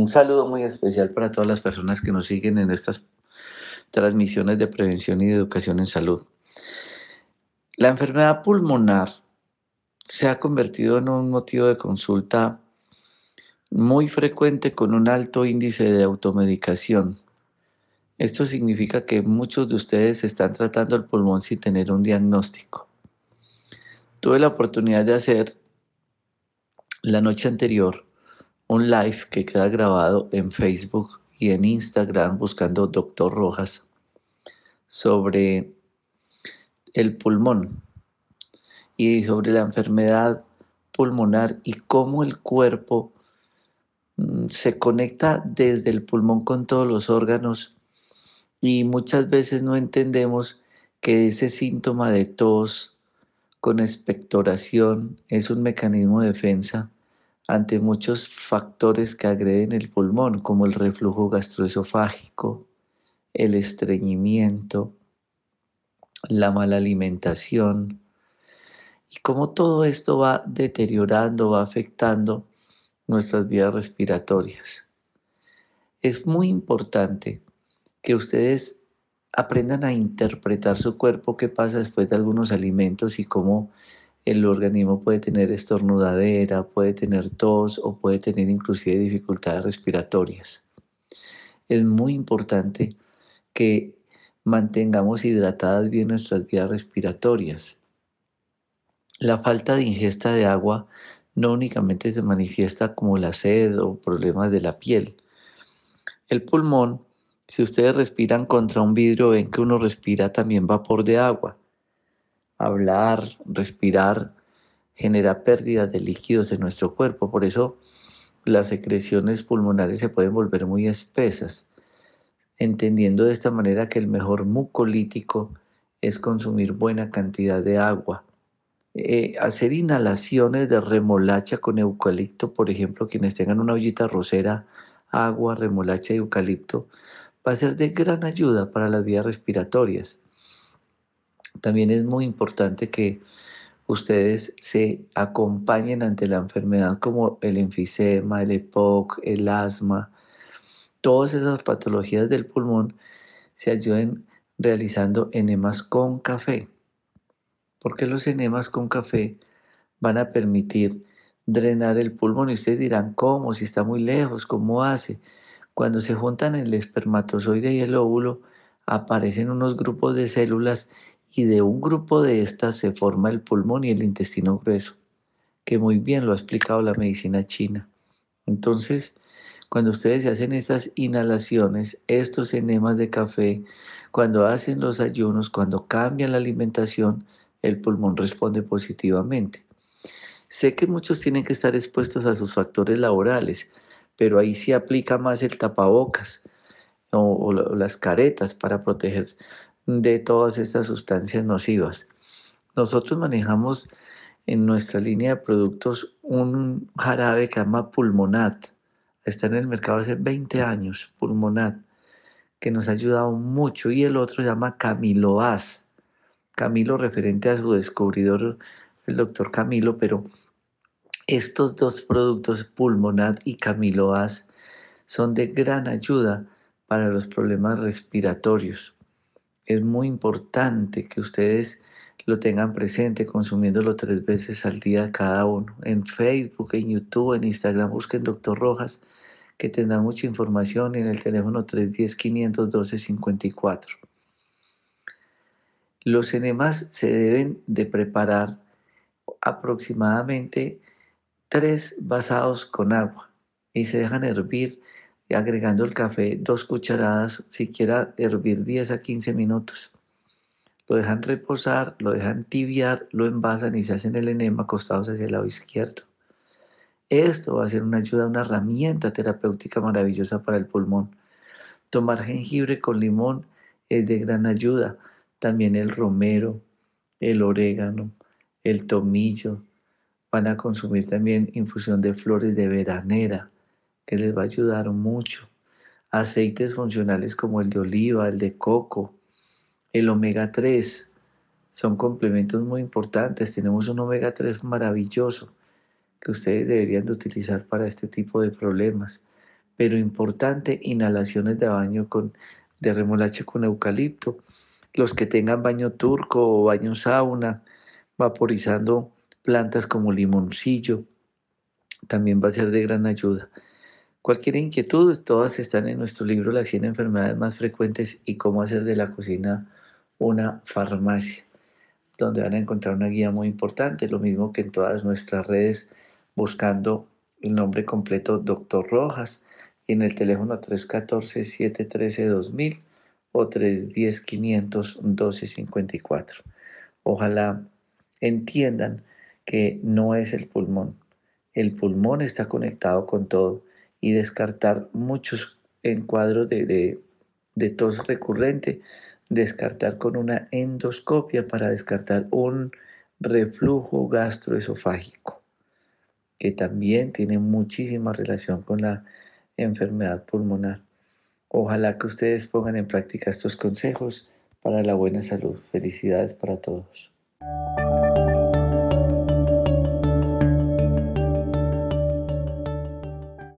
Un saludo muy especial para todas las personas que nos siguen en estas transmisiones de prevención y de educación en salud. La enfermedad pulmonar se ha convertido en un motivo de consulta muy frecuente con un alto índice de automedicación. Esto significa que muchos de ustedes están tratando el pulmón sin tener un diagnóstico. Tuve la oportunidad de hacer la noche anterior un live que queda grabado en Facebook y en Instagram buscando Doctor Rojas sobre el pulmón y sobre la enfermedad pulmonar y cómo el cuerpo mm, se conecta desde el pulmón con todos los órganos. Y muchas veces no entendemos que ese síntoma de tos con expectoración es un mecanismo de defensa ante muchos factores que agreden el pulmón, como el reflujo gastroesofágico, el estreñimiento, la mala alimentación, y cómo todo esto va deteriorando, va afectando nuestras vías respiratorias. Es muy importante que ustedes aprendan a interpretar su cuerpo, qué pasa después de algunos alimentos y cómo el organismo puede tener estornudadera, puede tener tos o puede tener inclusive dificultades respiratorias. Es muy importante que mantengamos hidratadas bien nuestras vías respiratorias. La falta de ingesta de agua no únicamente se manifiesta como la sed o problemas de la piel. El pulmón, si ustedes respiran contra un vidrio, ven que uno respira también vapor de agua hablar, respirar, genera pérdida de líquidos en nuestro cuerpo. Por eso las secreciones pulmonares se pueden volver muy espesas, entendiendo de esta manera que el mejor mucolítico es consumir buena cantidad de agua. Eh, hacer inhalaciones de remolacha con eucalipto, por ejemplo, quienes tengan una ollita rosera, agua, remolacha y eucalipto, va a ser de gran ayuda para las vías respiratorias. También es muy importante que ustedes se acompañen ante la enfermedad como el enfisema, el EPOC, el asma, todas esas patologías del pulmón se ayuden realizando enemas con café. Porque los enemas con café van a permitir drenar el pulmón y ustedes dirán, ¿cómo? Si está muy lejos, ¿cómo hace? Cuando se juntan el espermatozoide y el óvulo, aparecen unos grupos de células y de un grupo de estas se forma el pulmón y el intestino grueso, que muy bien lo ha explicado la medicina china. Entonces, cuando ustedes hacen estas inhalaciones, estos enemas de café, cuando hacen los ayunos, cuando cambian la alimentación, el pulmón responde positivamente. Sé que muchos tienen que estar expuestos a sus factores laborales, pero ahí sí aplica más el tapabocas o, las caretas para proteger de todas estas sustancias nocivas. Nosotros manejamos en nuestra línea de productos un jarabe que se llama Pulmonat. Está en el mercado hace 20 años, Pulmonat, que nos ha ayudado mucho. Y el otro se llama Camiloaz. Camilo referente a su descubridor, el doctor Camilo, pero estos dos productos, Pulmonat y Camiloaz, son de gran ayuda para los problemas respiratorios es muy importante que ustedes lo tengan presente consumiéndolo tres veces al día cada uno. En Facebook, en YouTube, en Instagram busquen Doctor Rojas que tendrán mucha información en el teléfono 310-512-54. Los enemas se deben de preparar aproximadamente tres basados con agua y se dejan hervir agregando el café dos cucharadas, siquiera hervir 10 a 15 minutos. Lo dejan reposar, lo dejan tibiar, lo envasan y se hacen el enema acostados hacia el lado izquierdo. Esto va a ser una ayuda, una herramienta terapéutica maravillosa para el pulmón. Tomar jengibre con limón es de gran ayuda. También el romero, el orégano, el tomillo. Van a consumir también infusión de flores de veranera que les va a ayudar mucho. Aceites funcionales como el de oliva, el de coco, el omega 3 son complementos muy importantes. Tenemos un omega 3 maravilloso que ustedes deberían de utilizar para este tipo de problemas. pero importante, inhalaciones de baño con, de remolacha con eucalipto. Los que tengan baño turco o baño sauna, vaporizando plantas como limoncillo, también va a ser de gran ayuda. Cualquier inquietud, todas están en nuestro libro Las 100 enfermedades más frecuentes y cómo hacer de la cocina una farmacia, donde van a encontrar una guía muy importante, lo mismo que en todas nuestras redes, buscando el nombre completo Doctor Rojas y en el teléfono 314-713-2000 o 310-500-1254. Ojalá entiendan que no es el pulmón. El pulmón está conectado con todo y descartar muchos encuadros de, de, de tos recurrente, descartar con una endoscopia para descartar un reflujo gastroesofágico, que también tiene muchísima relación con la enfermedad pulmonar. Ojalá que ustedes pongan en práctica estos consejos para la buena salud. Felicidades para todos.